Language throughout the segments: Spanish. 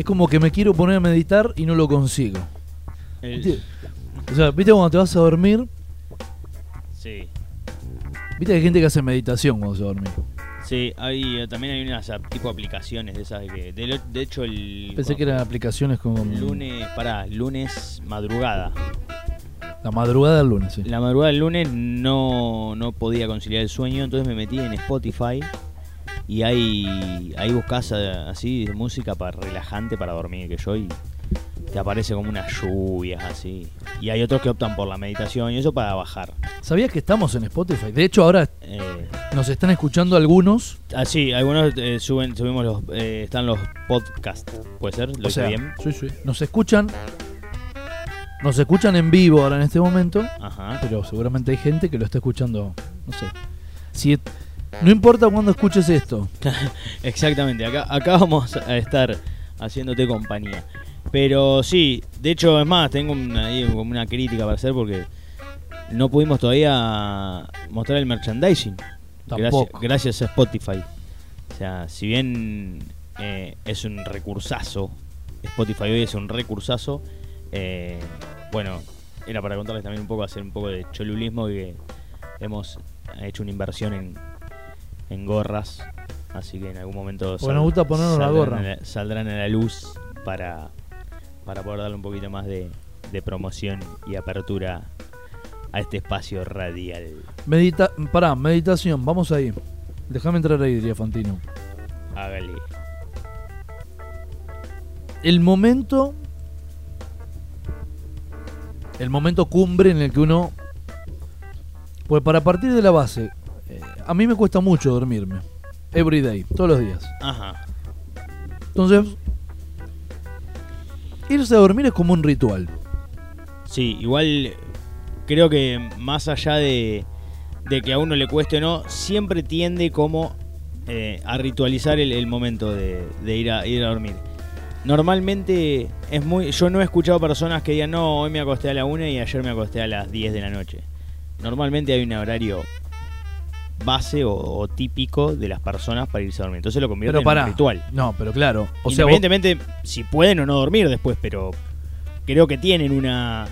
Es como que me quiero poner a meditar y no lo consigo. O sea, ¿viste cuando te vas a dormir? sí. ¿Viste que hay gente que hace meditación cuando se va a dormir? Sí, hay, eh, también hay unas tipo aplicaciones de esas que. De hecho, el. Pensé que eran aplicaciones como Lunes, pará, lunes madrugada. la madrugada del lunes, sí. La madrugada del lunes no, no podía conciliar el sueño, entonces me metí en Spotify y ahí, ahí buscas eh, así música para relajante para dormir, que yo y te aparece como unas lluvias así. Y hay otros que optan por la meditación y eso para bajar. ¿Sabías que estamos en Spotify? De hecho, ahora Eh, nos están escuchando algunos. así, algunos eh, suben, subimos los, eh, están los podcasts, ¿puede ser? ¿Lo o sea, bien? sí, sí. Nos escuchan. Nos escuchan en vivo ahora en este momento. Ajá. Pero seguramente hay gente que lo está escuchando. No sé. Si, no importa cuándo escuches esto. Exactamente, acá, acá vamos a estar haciéndote compañía. Pero sí, de hecho, es más, tengo una, ahí como una crítica para hacer porque no pudimos todavía mostrar el merchandising. Gracias, Tampoco. gracias a Spotify. O sea, si bien eh, es un recursazo, Spotify hoy es un recursazo, eh, bueno, era para contarles también un poco, hacer un poco de cholulismo y que hemos hecho una inversión en, en gorras. Así que en algún momento Porque nos gusta ponernos la saldrán gorra. a la- saldrán a la luz para, para poder darle un poquito más de, de promoción y apertura a este espacio radial. Medita pará, meditación, vamos ahí. Déjame entrar ahí, diría Fantino. Hágale. El momento. El momento cumbre en el que uno. Pues para partir de la base, a mí me cuesta mucho dormirme. Every day, todos los días. Ajá. Entonces, irse a dormir es como un ritual. Sí, igual creo que más allá de, de que a uno le cueste o no, siempre tiende como eh, a ritualizar el, el momento de, de ir, a, ir a dormir. Normalmente es muy. Yo no he escuchado personas que digan, no, hoy me acosté a la 1 y ayer me acosté a las 10 de la noche. Normalmente hay un horario base o, o típico de las personas para irse a dormir. Entonces lo convierte Pero en para. un ritual. No, pero claro. O sea, vos- si pueden o no dormir después, pero creo que tienen una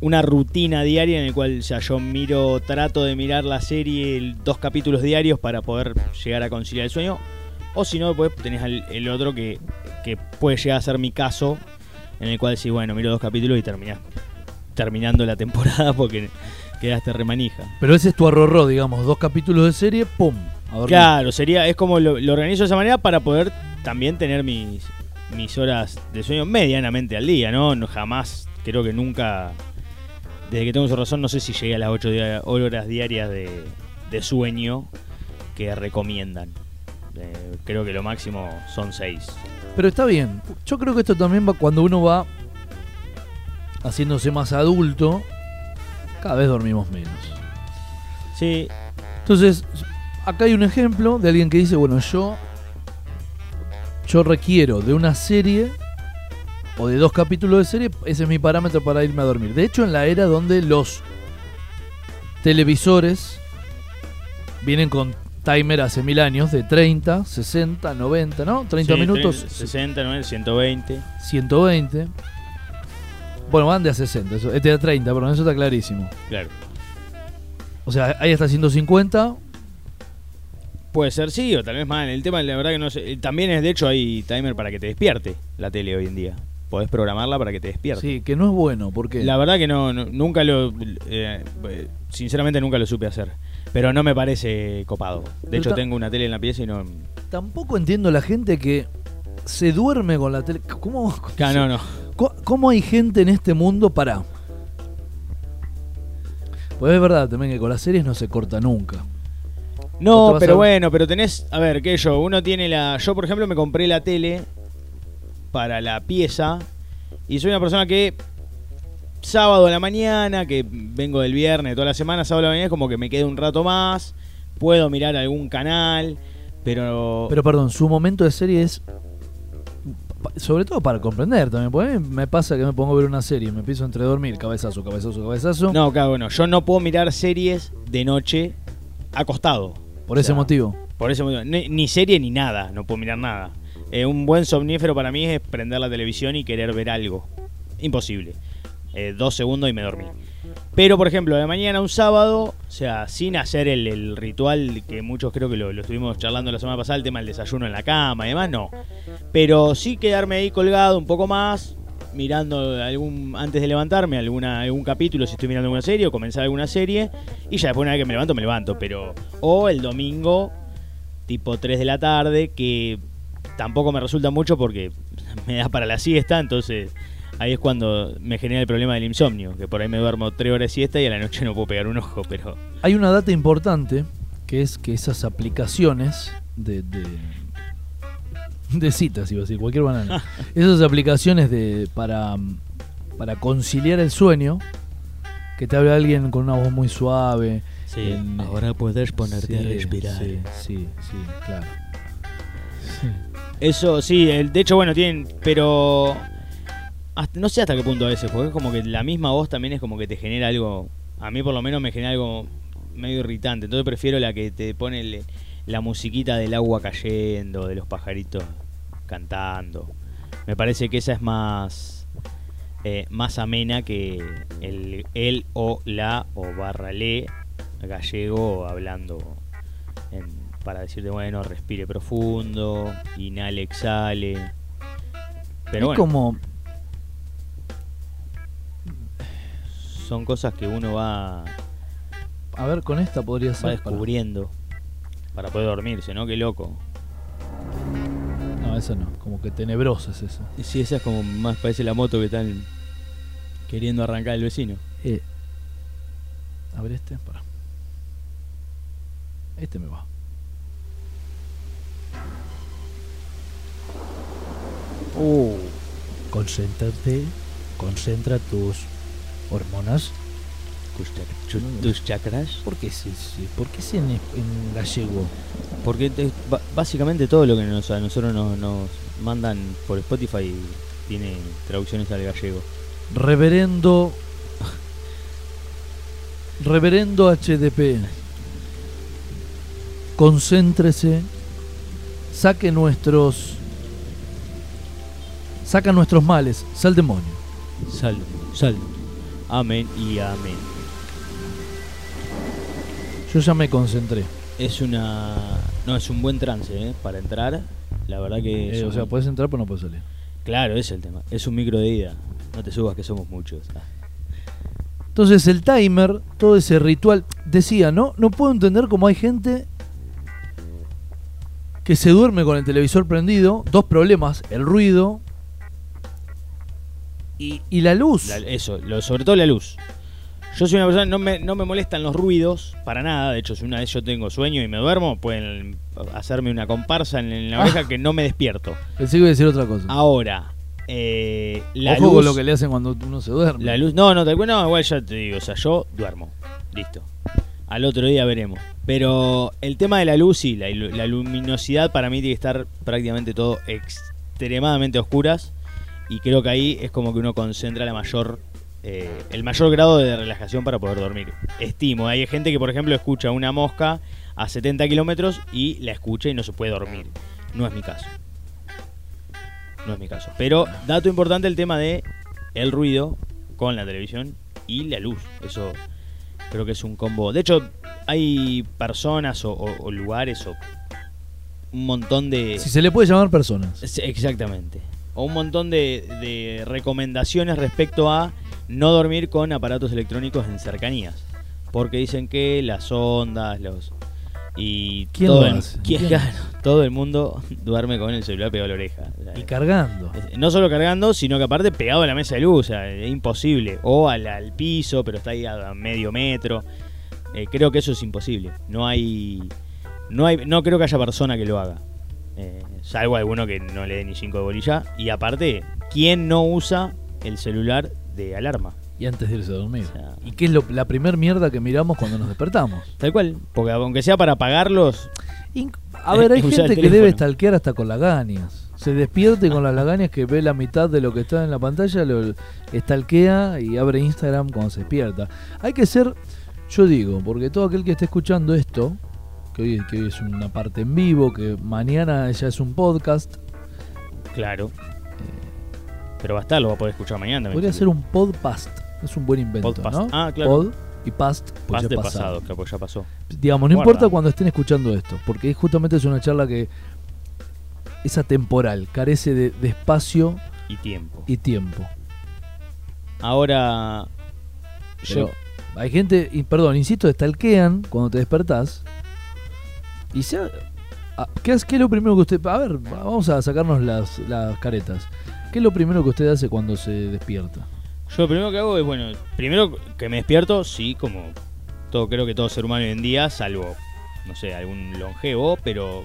una rutina diaria en la cual o sea, yo miro, trato de mirar la serie el- dos capítulos diarios para poder llegar a conciliar el sueño. O si no, después tenés el, el otro que, que puede llegar a ser mi caso, en el cual sí, bueno, miro dos capítulos y terminás terminando la temporada porque quedaste remanija. pero ese es tu arrorró, digamos. Dos capítulos de serie, ¡pum! A. Claro, sería, es como lo, lo organizo de esa manera para poder también tener mis, mis horas de sueño medianamente al día, ¿no? No jamás, creo que nunca, desde que tengo su razón, no sé si llegué a las 8 horas diarias de, de sueño que recomiendan. Eh, creo que lo máximo son 6. Pero está bien. Yo creo que esto también va cuando uno va haciéndose más adulto. Cada vez dormimos menos. Sí, Entonces, acá hay un ejemplo de alguien que dice, bueno, yo yo requiero de una serie o de dos capítulos de serie, ese es mi parámetro para irme a dormir. De hecho, en la era donde los televisores vienen con timer hace mil años de 30, 60, 90, ¿no? 30 sí, minutos, 60, 90, 120. 120. Bueno, van de a 60, eso, este de a 30, perdón, eso está clarísimo. Claro. O sea, ahí hasta 150, Puede ser sí o tal vez más. El tema, la verdad que no sé. eh, También es, de hecho, hay timer para que te despierte la tele hoy en día. Podés programarla para que te despierte. sí, que no es bueno, porque La verdad que no, no- nunca lo. eh, eh, sinceramente nunca lo supe hacer. Pero no me parece copado. De Pero hecho, tengo una tele en la pieza y no. tampoco entiendo la gente que se duerme con la tele. ¿Cómo, no, no. cómo hay gente en este mundo para...? Pues es verdad también que con las series no se corta nunca. ¿No pero a- bueno, pero tenés. A ver, ¿qué yo? Uno tiene la. Yo, por ejemplo, me compré la tele para la pieza. Y soy una persona que. Sábado a la mañana, que vengo del viernes toda la semana, sábado a la mañana es como que me quedo un rato más. Puedo mirar algún canal. Pero. Pero perdón, su momento de serie es... Sobre todo para comprender también, porque a mí me pasa que me pongo a ver una serie, me empiezo entre dormir, cabezazo, cabezazo, cabezazo. No, claro, bueno, yo no puedo mirar series de noche acostado. por o ese sea, motivo. Por ese motivo. Ni, ni serie ni nada, no puedo mirar nada. Eh, un buen somnífero para mí es prender la televisión y querer ver algo. Imposible. Eh, dos segundos y me dormí. Pero, por ejemplo, de mañana un sábado, o sea, sin hacer el, ritual que muchos creo que lo, lo, estuvimos charlando la semana pasada, el tema del desayuno en la cama y demás, no. Pero sí quedarme ahí colgado un poco más, mirando algún antes de levantarme alguna algún capítulo si estoy mirando alguna serie o comenzar alguna serie y ya después una vez que me levanto me levanto pero o el domingo tipo 3 de la tarde que tampoco me resulta mucho porque me da para la siesta entonces ahí es cuando me genera el problema del insomnio que por ahí me duermo 3 horas de siesta y a la noche no puedo pegar un ojo pero hay una data importante que es que esas aplicaciones de de citas, iba a decir, cualquier banana. Esas aplicaciones de para, para conciliar el sueño, que te habla alguien con una voz muy suave. Sí, ahora puedes ponerte a respirar. Sí, sí, sí, claro. Eso, sí, el, de hecho, bueno, tienen, pero no sé hasta qué punto a veces, porque es como que la misma voz también es como que te genera algo, a mí por lo menos me genera algo medio irritante, entonces prefiero la que te pone la musiquita del agua cayendo, de los pajaritos cantando. Me parece que esa es más, eh, más amena que el, el o la o barra le gallego hablando para decirte, bueno, respire profundo, inhale, exhale. Pero es como... Son cosas que uno va... A ver, con esta podría ser... Va descubriendo para, para poder dormirse, ¿no? Qué loco esa no, como que tenebrosa es esa. Sí, esa es como más parece la moto que están queriendo arrancar el vecino. Eh, a ver este, para. Este me va. Oh, concéntrate, concentra tus hormonas tus chakras. ¿Por qué, sí, ¿Por qué en, en, gallego? Porque básicamente todo lo que nos, a nosotros nos, nos, mandan por Spotify tiene traducciones al gallego. Reverendo. Reverendo HDP. Concéntrese. Saque nuestros. Saca nuestros males. Sal demonio. Sal, sal. Amén y amén. Yo ya me concentré. Es una. No, es un buen trance, ¿eh? Para entrar. La verdad que. Eh, o sea, puedes entrar, pero no puedes salir. Claro, ese es el tema. Es un micro de ida. No te subas, que somos muchos. Ah. Entonces, el timer, todo ese ritual. Decía, ¿no? No puedo entender cómo hay gente que se duerme con el televisor prendido. Dos problemas: el ruido y, la luz. eso, lo, sobre todo la luz. Yo soy una persona, no me, no me molestan los ruidos para nada. De hecho, si una vez yo tengo sueño y me duermo, pueden hacerme una comparsa en, la oreja que no me despierto. Pensé que iba a decir otra cosa. Ahora, eh, la Ojo con lo que le hacen cuando uno se duerme. La luz, no, no, te, no, igual ya te digo, o sea, yo duermo. Listo. Al otro día veremos. Pero el tema de la luz y la, la luminosidad para mí tiene que estar prácticamente todo extremadamente oscuras. Y creo que ahí es como que uno concentra la mayor eh, el mayor grado de relajación para poder dormir. Estimo, hay gente que por ejemplo escucha una mosca a 70 kilómetros y la escucha y no se puede dormir. No es mi caso. No es mi caso. Pero dato importante el tema de el ruido con la televisión y la luz. Eso creo que es un combo. De hecho, hay personas o, lugares o un montón de... Si se le puede llamar personas. Exactamente. O un montón de recomendaciones respecto a no dormir con aparatos electrónicos en cercanías. Porque dicen que las ondas, los. Y todo, el, todo el mundo duerme con el celular pegado a la oreja. y cargando. No solo cargando, sino que aparte pegado a la mesa de luz. O sea, es imposible. O al, piso, pero está ahí a medio metro. Eh, creo que eso es imposible. No hay. No, hay, no creo que haya persona que lo haga. Eh, salvo alguno que no le dé ni cinco de bolilla. Y aparte, ¿quién no usa el celular de alarma. Y antes de irse a dormir. ¿Y qué es lo, la primer mierda que miramos cuando nos despertamos? Tal cual, porque aunque sea para apagarlos... a ver, hay gente que debe stalkear hasta con lagañas. Se despierte con las lagañas que ve la mitad de lo que está en la pantalla, lo stalkea y abre Instagram cuando se despierta. Hay que ser, yo digo, porque todo aquel que esté escuchando esto, que hoy, que hoy es una parte en vivo, que mañana ya es un podcast, Claro. Pero va a estar, lo va a poder escuchar mañana. Podría ser un podcast. Es un buen invento, Podcast. ¿no? Ah, claro. Pod y past, pues ya de pasado. pasado, claro, pues ya pasó. Digamos, no Guarda. importa cuando estén escuchando esto, porque justamente es una charla que es atemporal, carece de, de espacio Y tiempo. y tiempo. Ahora. Pero Yo. hay gente, y perdón, insisto, stalkean cuando te despertás. Y se, ah, ¿qué, es, ¿Qué es lo primero que usted.? A ver, vamos a sacarnos las, las caretas. ¿Qué es lo primero que usted hace cuando se despierta? Yo lo primero que hago es, bueno, primero que me despierto, sí, como todo creo que todo ser humano hoy en día, salvo, no sé, algún longevo, pero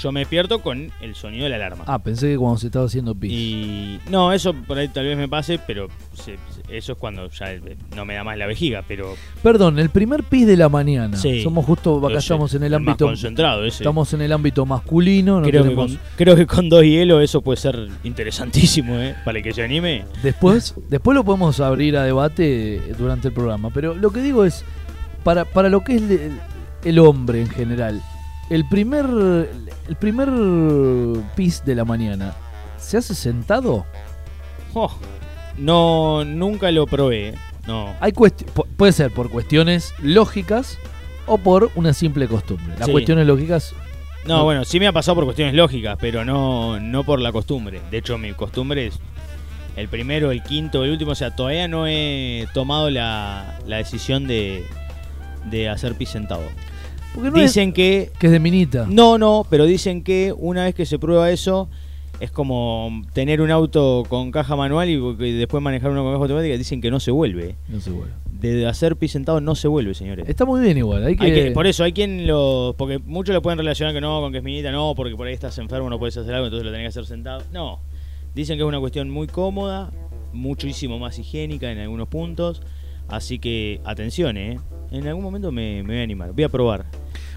yo me despierto con el sonido de la alarma. Ah, pensé que cuando se estaba haciendo pis. Y no, eso por ahí tal vez me pase, pero se- eso es cuando ya no me da más la vejiga, pero Perdón, el primer pis de la mañana. Sí. Somos justo, acá estamos en el más ámbito. concentrado ese. Estamos en el ámbito masculino. No creo, que tenemos- con, creo que con dos hielos eso puede ser interesantísimo, ¿eh? Para el que se anime. Después, después lo podemos abrir a debate durante el programa. Pero lo que digo es, para, para lo que es el, el hombre en general, el primer, el primer pis de la mañana, ¿se hace sentado? Oh, no, nunca lo probé. No. Hay puede ser por cuestiones lógicas o por una simple costumbre. Las Sí. cuestiones lógicas, No, No. bueno, sí me ha pasado por cuestiones lógicas, pero no, no por la costumbre. De hecho, mi costumbre es el primero, el quinto, el último. O sea, todavía no he tomado la, la decisión de, de hacer pis sentado. Porque no Dicen que... es que es de minita. No, no, pero dicen que una vez que se prueba eso, es como tener un auto con caja manual y después manejar uno con caja automática. Dicen que no se vuelve. No se vuelve. De hacer pis sentado no se vuelve, señores. Está muy bien igual. Hay que, Hay que- por eso, hay quien lo. Porque muchos lo pueden relacionar que no, con que es minita, no, porque por ahí estás enfermo, no puedes hacer algo, entonces lo tenés que hacer sentado. No. Dicen que es una cuestión muy cómoda, muchísimo más higiénica en algunos puntos. Así que, atención, ¿eh? En algún momento me, me voy a animar. Voy a probar.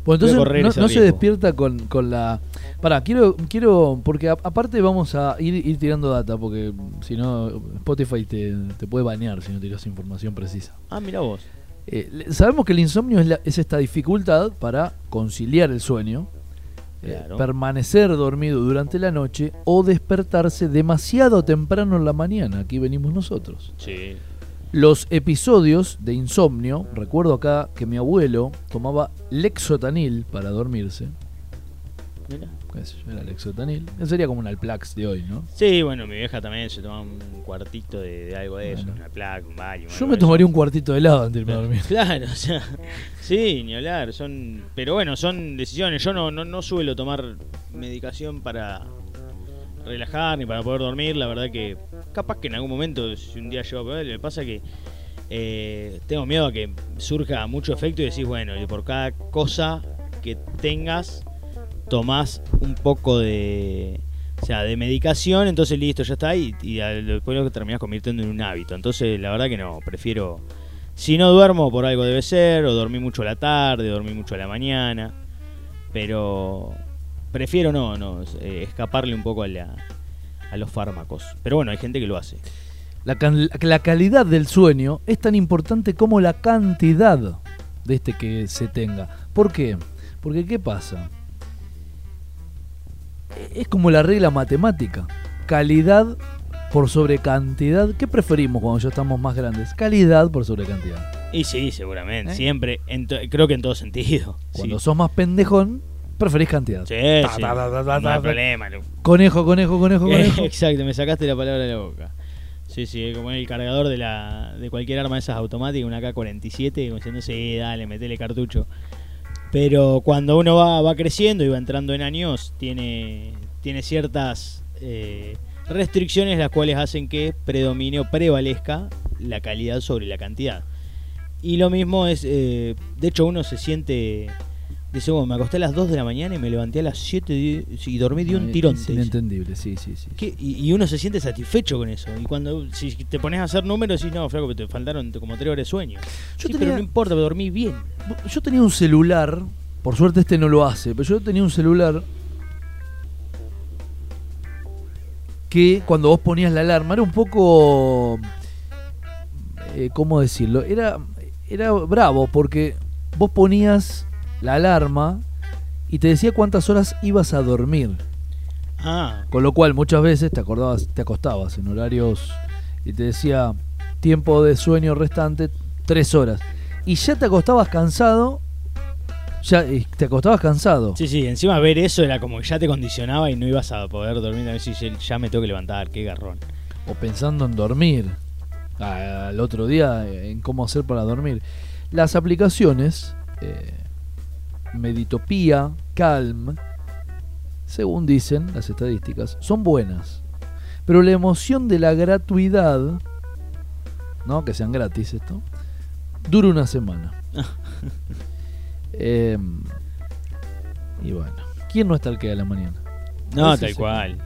Bueno, entonces no, se despierta con, con la... Pará, quiero, quiero, porque a- aparte vamos a ir, ir tirando data, porque si no Spotify te, te puede banear si no tiras información precisa. Ah, mira vos. Eh, sabemos que el insomnio es, la- es esta dificultad para conciliar el sueño, eh, permanecer dormido durante la noche o despertarse demasiado temprano en la mañana. Aquí venimos nosotros. Sí. Los episodios de insomnio, recuerdo acá que mi abuelo tomaba Lexotanil para dormirse. Mira. Era Lexotanil. Sería como un Alplax de hoy, ¿no? Sí, bueno, mi vieja también se toma un cuartito de, de algo de eso, Bueno. una placa, un Valium, Yo algo me de tomaría un cuartito de helado antes de irme a dormir. Claro, o sea, sí, ni hablar, son, pero bueno, son decisiones. Yo no, no, no suelo tomar medicación para relajar ni para poder dormir. La verdad que capaz que en algún momento, si un día llego a poder, me pasa que eh, tengo miedo a que surja mucho efecto y decís, bueno, y por cada cosa que tengas, tomás un poco de... Sea, de medicación, entonces listo, ya está, y, y después lo terminás convirtiendo en un hábito. Entonces, la verdad que no, prefiero si no duermo, por algo debe ser, o dormí mucho la tarde, dormí mucho a la mañana, pero prefiero no, no, eh, escaparle un poco a, la, a los fármacos. Pero bueno, hay gente que lo hace. La, can- la calidad del sueño es tan importante como la cantidad de este que se tenga. ¿Por qué? Porque ¿qué pasa? Es como la regla matemática. Calidad por sobre cantidad. ¿Qué preferimos cuando ya estamos más grandes? Calidad por sobre cantidad. Y sí, seguramente, ¿Eh? siempre, en creo que en todo sentido. Cuando sí. sos más pendejón, preferís cantidad. Sí, sí, no hay problema. lo- Conejo, conejo, conejo, conejo. Exacto, me sacaste la palabra de la boca. Sí, sí, como el cargador de la de cualquier arma de esas automáticas, una K-47, como diciendo, sí, dale, metele cartucho. Pero cuando uno va, va creciendo y va entrando en años, tiene, tiene ciertas eh, restricciones las cuales hacen que predomine o prevalezca la calidad sobre la cantidad. Y lo mismo es, eh, de hecho uno se siente, dice, bueno, me acosté a las 2 de la mañana y me levanté a las 7 y, dormí de un Ay, tirón. Es inentendible, sí, sí, sí. ¿Qué? Y, y uno se siente satisfecho con eso. Y cuando si te pones a hacer números, decís, no, flaco, te faltaron como tres horas de sueño. Yo Sí, tenía- pero no importa, pero dormí bien. Yo tenía un celular, por suerte este no lo hace, pero yo tenía un celular que cuando vos ponías la alarma era un poco, eh, ¿cómo decirlo? Era, era bravo porque vos ponías la alarma y te decía cuántas horas ibas a dormir. Ah, Con lo cual muchas veces te acordabas, te acostabas en horarios y te decía tiempo de sueño restante tres horas. Y ya te acostabas cansado. Ya te acostabas cansado. sí, sí, encima ver eso era como que ya te condicionaba y no ibas a poder dormir. A ver si ya- me tengo que levantar, qué garrón. O pensando en dormir. Al otro día en cómo hacer para dormir. Las aplicaciones eh, Meditopía, Calm, según dicen las estadísticas, son buenas. Pero la emoción de la gratuidad, ¿no? Que sean gratis esto, dura una semana. Eh, y bueno, ¿quién no está al que de la mañana? No, tal cual.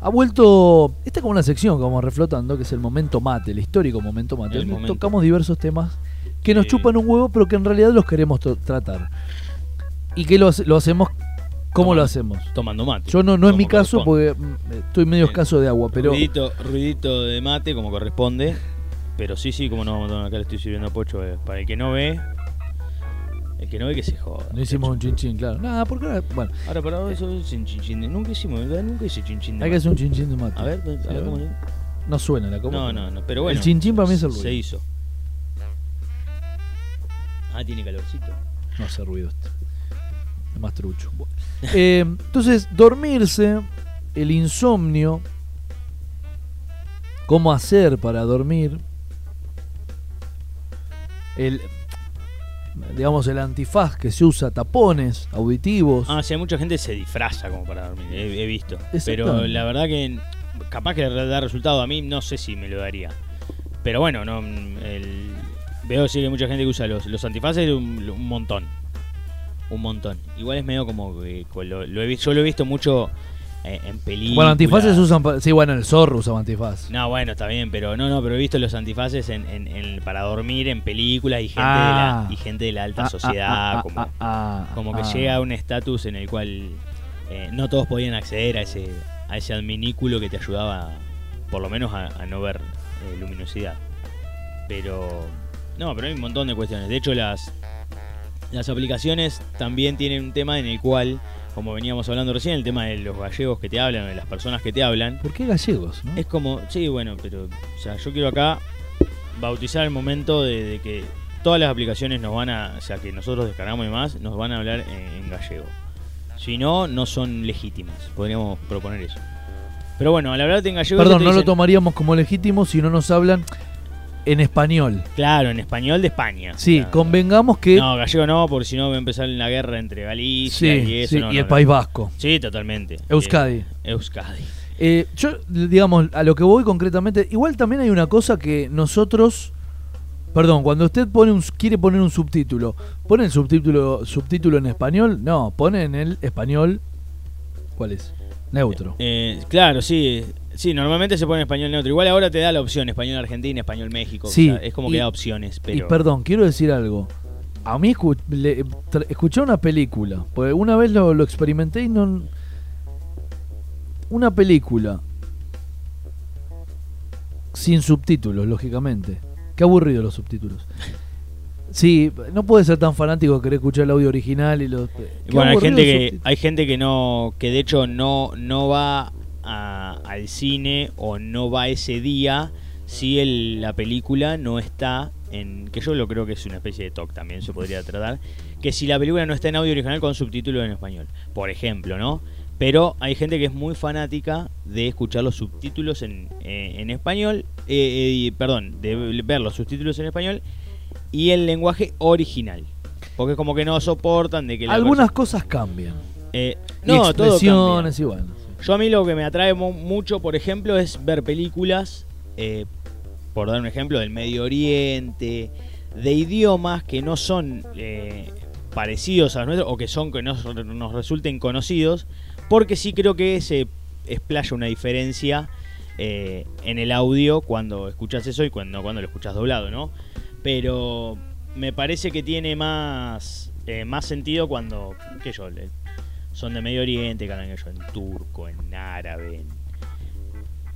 Ha vuelto. Esta es como una sección que vamos reflotando, que es el momento mate, el histórico momento mate. El donde momento. Tocamos diversos temas que nos chupan un huevo, pero que en realidad los queremos tratar. ¿Y que lo, hace- lo hacemos? ¿Cómo Tomando. lo hacemos? Tomando mate. Yo no, no es mi caso porque mm, estoy medio escaso de agua, pero. Ruidito, ruidito de mate como corresponde. Pero sí, sí, como no vamos a tomar acá le estoy sirviendo a Pocho. eh, Para el que no ve, el que no ve que se joda. No hicimos un chinchín, claro. Nada, porque ahora. Bueno, Ahora, para eso es un chinchín. de- Nunca hicimos, ¿verdad? Nunca hice chinchín de hay que mate. hacer un chinchín de mate. A ver, a ver, Sí, a ver. ¿cómo se- No suena la copa. No, no, no, pero bueno. El chinchín para mí es el ruido. Se hizo. Ah, tiene calorcito. No hace ruido esto. Más trucho. Eh, entonces, dormirse, el insomnio, cómo hacer para dormir, el, digamos, el antifaz que se usa, tapones auditivos. Ah, sí, mucha gente se disfraza como para dormir, he, he visto. Pero la verdad que capaz que da resultado a mí, no sé si me lo daría. Pero bueno, no el- veo sí que hay mucha gente que usa los, los antifaces un, un montón. Un montón. Igual es medio como que con lo, lo he visto, yo lo he visto mucho eh, en películas. bueno, antifaces usan. pa- Sí, bueno, el zorro usa antifaz. No, bueno, está bien, pero no, no, pero he visto los antifaces en, en- en- para dormir en películas y gente, Ah. de, la, y gente de la alta Ah, sociedad, ah, ah, como, ah, ah, como que ah. llega a un estatus en el cual eh, no todos podían acceder a ese, a ese adminículo que te ayudaba, por lo menos, a, a no ver eh, luminosidad. Pero, no, pero hay un montón de cuestiones. De hecho, las, las aplicaciones también tienen un tema en el cual, como veníamos hablando recién, el tema de los gallegos que te hablan, de las personas que te hablan, ¿Por qué gallegos? no? es como, sí, bueno, pero, o sea, yo quiero acá bautizar el momento de, de que todas las aplicaciones nos van a, o sea, que nosotros descargamos y más, nos van a hablar en, en gallego. Si no, no son legítimas. Podríamos proponer eso. Pero bueno, al hablarte en gallego. Perdón, no lo tomaríamos como legítimo si no nos hablan en español. Claro, en español de España. Sí, Claro. convengamos que. No, gallego no, porque si no va a empezar la guerra entre Galicia sí, y eso. sí, no, y no, el no. País Vasco. Sí, totalmente. Euskadi. Eh, Euskadi. Eh, yo, digamos, a lo que voy concretamente, igual también hay una cosa que nosotros, perdón, cuando usted pone un, quiere poner un subtítulo, ¿pone el subtítulo, subtítulo en español? No, pone en el español, ¿cuál es? Neutro. Eh, claro, sí. Sí, normalmente se pone español neutro. Igual ahora te da la opción español Argentina, español México. Sí, o sea, es como y- que da opciones. Pero... Y perdón, quiero decir algo. A mí escu- le- escuché una película, porque una vez lo, lo experimenté y no... Una película sin subtítulos, lógicamente. Qué aburrido los subtítulos. Sí, no puede ser tan fanático de querer escuchar el audio original y los... Bueno, hay gente que hay gente que no que de hecho no no va a- al cine o no va ese día si el- la película no está en que yo lo creo que es una especie de talk también se podría tratar que si la película no está en audio original con subtítulos en español, por ejemplo, ¿no? Pero hay gente que es muy fanática de escuchar los subtítulos en, eh, en español, eh, eh, perdón, de ver los subtítulos en español y el lenguaje original. Porque es como que no soportan de que la Algunas perso- cosas cambian. eh, y no, todo expresiones cambia. y bueno. Yo a mí lo que me atrae mu- mucho, por ejemplo, es ver películas, eh, por dar un ejemplo, del Medio Oriente, de idiomas que no son eh, parecidos a los nuestros o que son que nos, nos resulten conocidos, porque sí creo que se explaya una diferencia eh, en el audio cuando escuchas eso y cuando, cuando lo escuchas doblado, ¿no? Pero me parece que tiene más, eh, más sentido cuando, qué yo, son de Medio Oriente, que hablan ellos en turco, en árabe, en,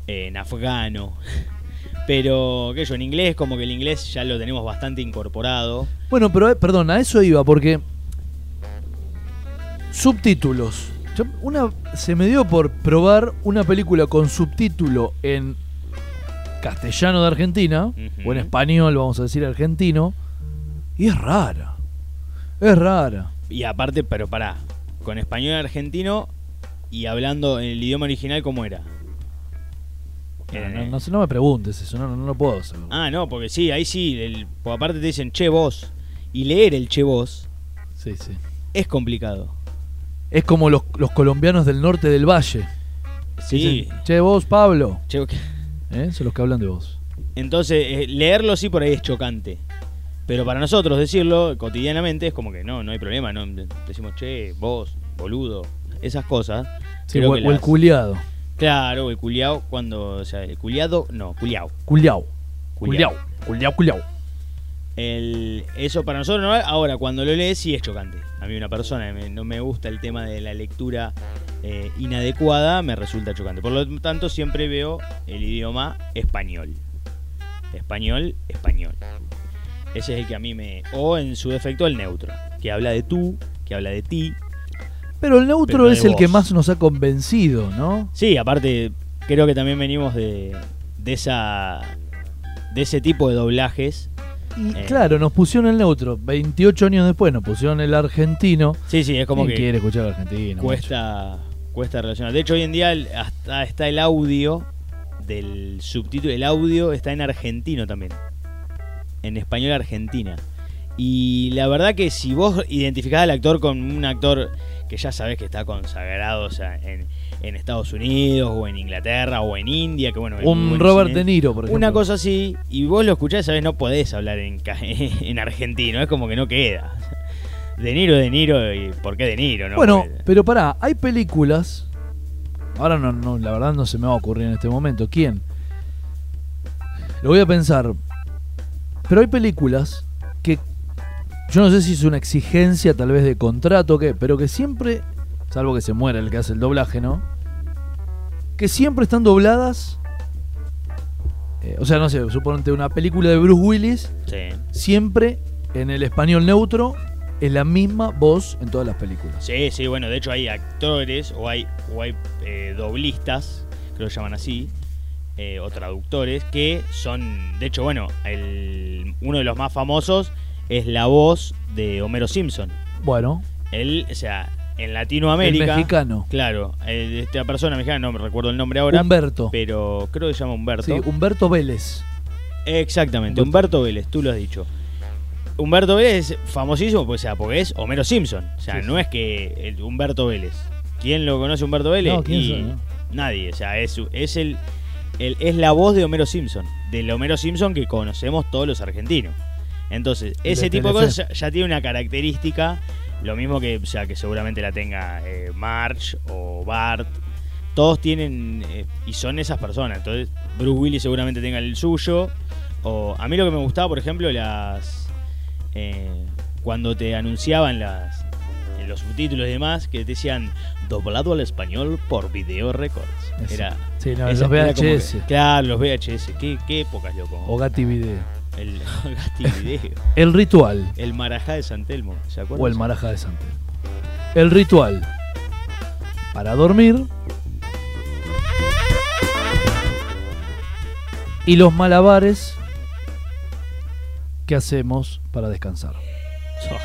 en afgano. Pero, yo, en inglés, como que el inglés ya lo tenemos bastante incorporado. Bueno, pero eh, perdón, a eso iba, porque subtítulos Yo- una, se me dio por probar una película con subtítulo en castellano de Argentina, Ujú. o en español, vamos a decir argentino, y es rara. Es rara. Y aparte, pero pará, con español argentino y hablando en el idioma original, ¿cómo era? No, Eh, no, no no me preguntes eso, no, no, no lo puedo hacer. Ah, no, porque sí, ahí sí, el- porque aparte te dicen che vos. Y leer el che vos Sí, sí. es complicado. Es como los, los colombianos del norte del valle. Sí. Dicen, che, vos, Pablo. che, ¿Eh? Son los que hablan de vos. Entonces, eh, leerlo sí por ahí es chocante. Pero para nosotros decirlo cotidianamente es como que no, no hay problema. No, decimos che, vos, boludo, esas cosas. Sí, o, el culiado. Claro, el culiao cuando. O sea, el culiado, no, culiao. Culiao. Culiao. Culiao. Culiao, culiao. El, eso para nosotros no Ahora, cuando lo lees, sí es chocante. A mí, una persona me- no me gusta el tema de la lectura eh, inadecuada, me resulta chocante. Por lo tanto, siempre veo el idioma español. Español, español. Ese es el que a mí me. O en su defecto, el neutro. Que habla de tú, que habla de ti. Pero el neutro Pero es el que más nos ha convencido, ¿no? Sí, aparte, creo que también venimos de, de esa. de ese tipo de doblajes. Y Eh. claro, nos pusieron el neutro. 28 años después nos pusieron el argentino. Sí, sí, es como ¿Quién que. quiere escuchar argentino? cuesta cuesta relacionar. De hecho, hoy en día hasta está el audio del subtítulo, el audio está en argentino también. En español argentina. Y la verdad que si vos identificás al actor con un actor que ya sabés que está consagrado o sea, en, en Estados Unidos o en Inglaterra o en India, que bueno, Un Robert cine, De Niro, por ejemplo. Una cosa así, y vos lo escuchás, sabés, no podés hablar en, en argentino, es como que no queda. De Niro, De Niro, y ¿por qué De Niro? No? Bueno, pero pará, hay películas. Ahora no, no, la verdad no se me va a ocurrir en este momento. ¿Quién? Lo voy a pensar. Pero hay películas que yo no sé si es una exigencia tal vez de contrato o qué, pero que siempre, salvo que se muera el que hace el doblaje, ¿no? Que siempre están dobladas. eh, o sea, no sé, suponete una película de Bruce Willis, Sí. siempre en el español neutro es la misma voz en todas las películas. Sí, sí, bueno, de hecho hay actores o hay, o hay eh, doblistas, creo que llaman así, eh, o traductores, que son, de hecho, bueno, el, uno de los más famosos es la voz de Homero Simpson. Bueno, Él, o sea, en Latinoamérica... el mexicano. Claro, eh, esta persona mexicana, no me recuerdo el nombre ahora, Humberto. pero creo que se llama Humberto. Sí, Humberto Vélez. Exactamente, Humberto. Humberto Vélez, tú lo has dicho. Humberto Vélez es famosísimo pues, o sea, porque es Homero Simpson. O sea, Sí, sí. no es que el Humberto Vélez. ¿Quién lo conoce Humberto Vélez? No, ¿quién Y sabe, no? Nadie. O sea, es, es el, es la voz de Homero Simpson. Del Homero Simpson que conocemos todos los argentinos. Entonces, ese de tipo de cosas ya, ya tiene una característica. Lo mismo que, o sea, que seguramente la tenga eh, Marge o Bart. Todos tienen eh, y son esas personas. Entonces, Bruce Willis seguramente tenga el suyo. O a mí lo que me gustaba, por ejemplo, las eh, cuando te anunciaban las en los subtítulos y demás que decían doblado al español por Video Records. Era Sí, no, esa- los era VHS. que- claro, los VHS. Qué, qué épocas, loco. O Gatti Video. El Gatti Video. El ritual. El Marajá de San Telmo, ¿se acuerdan? O el Maraja de Santel. El ritual. Para dormir. Y los malabares que hacemos para descansar. Oh,